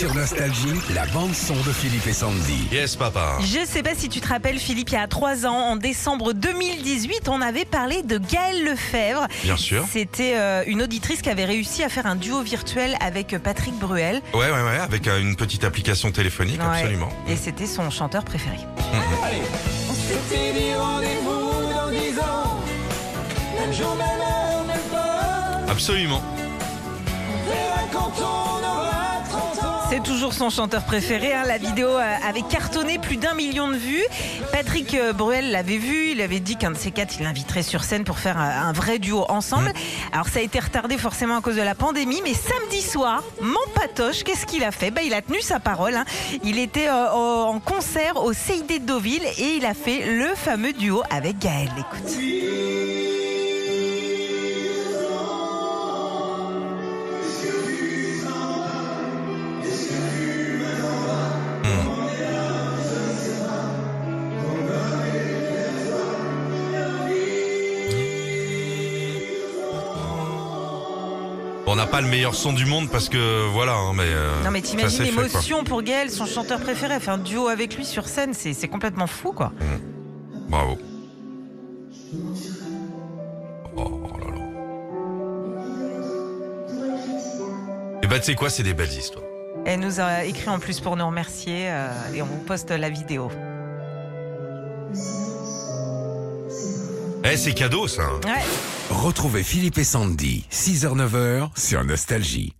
Sur Nostalgie, la bande-son de Philippe et Sandy. Yes, papa. Je sais pas si tu te rappelles, Philippe, il y a trois ans, en décembre 2018, on avait parlé de Gaëlle Lefebvre. Bien sûr. C'était euh, une auditrice qui avait réussi à faire un duo virtuel avec Patrick Bruel. Ouais, ouais, ouais, avec euh, une petite application téléphonique, Ouais. absolument. Et c'était son chanteur préféré. On s'était dit rendez-vous dans dix ans. Même jour, même heure, même pas. Absolument. On verra quand on aura 30 ans. C'est toujours son chanteur préféré. hein. La vidéo euh, avait cartonné plus d'un million de vues. Patrick euh, Bruel l'avait vu. Il avait dit qu'un de ces quatre, il l'inviterait sur scène pour faire un, un vrai duo ensemble. Alors ça a été retardé forcément à cause de la pandémie. Mais samedi soir, mon patoche, qu'est-ce qu'il a fait? Bah, Il a tenu sa parole. hein. Il était euh, en concert au CID de Deauville et il a fait le fameux duo avec Gaël. Écoute. On n'a pas le meilleur son du monde parce que voilà, hein, mais. euh, Non mais t'imagines l'émotion pour Gaël, son chanteur préféré, faire un duo avec lui sur scène, c'est complètement fou quoi. Bravo. Oh là là. Et bah, tu sais quoi, c'est des belles histoires. Elle nous a écrit en plus pour nous remercier euh, et on vous poste la vidéo. Eh, c'est cadeau, ça. hein. Ouais. Retrouvez Philippe et Sandy, 6h-9h sur Nostalgie.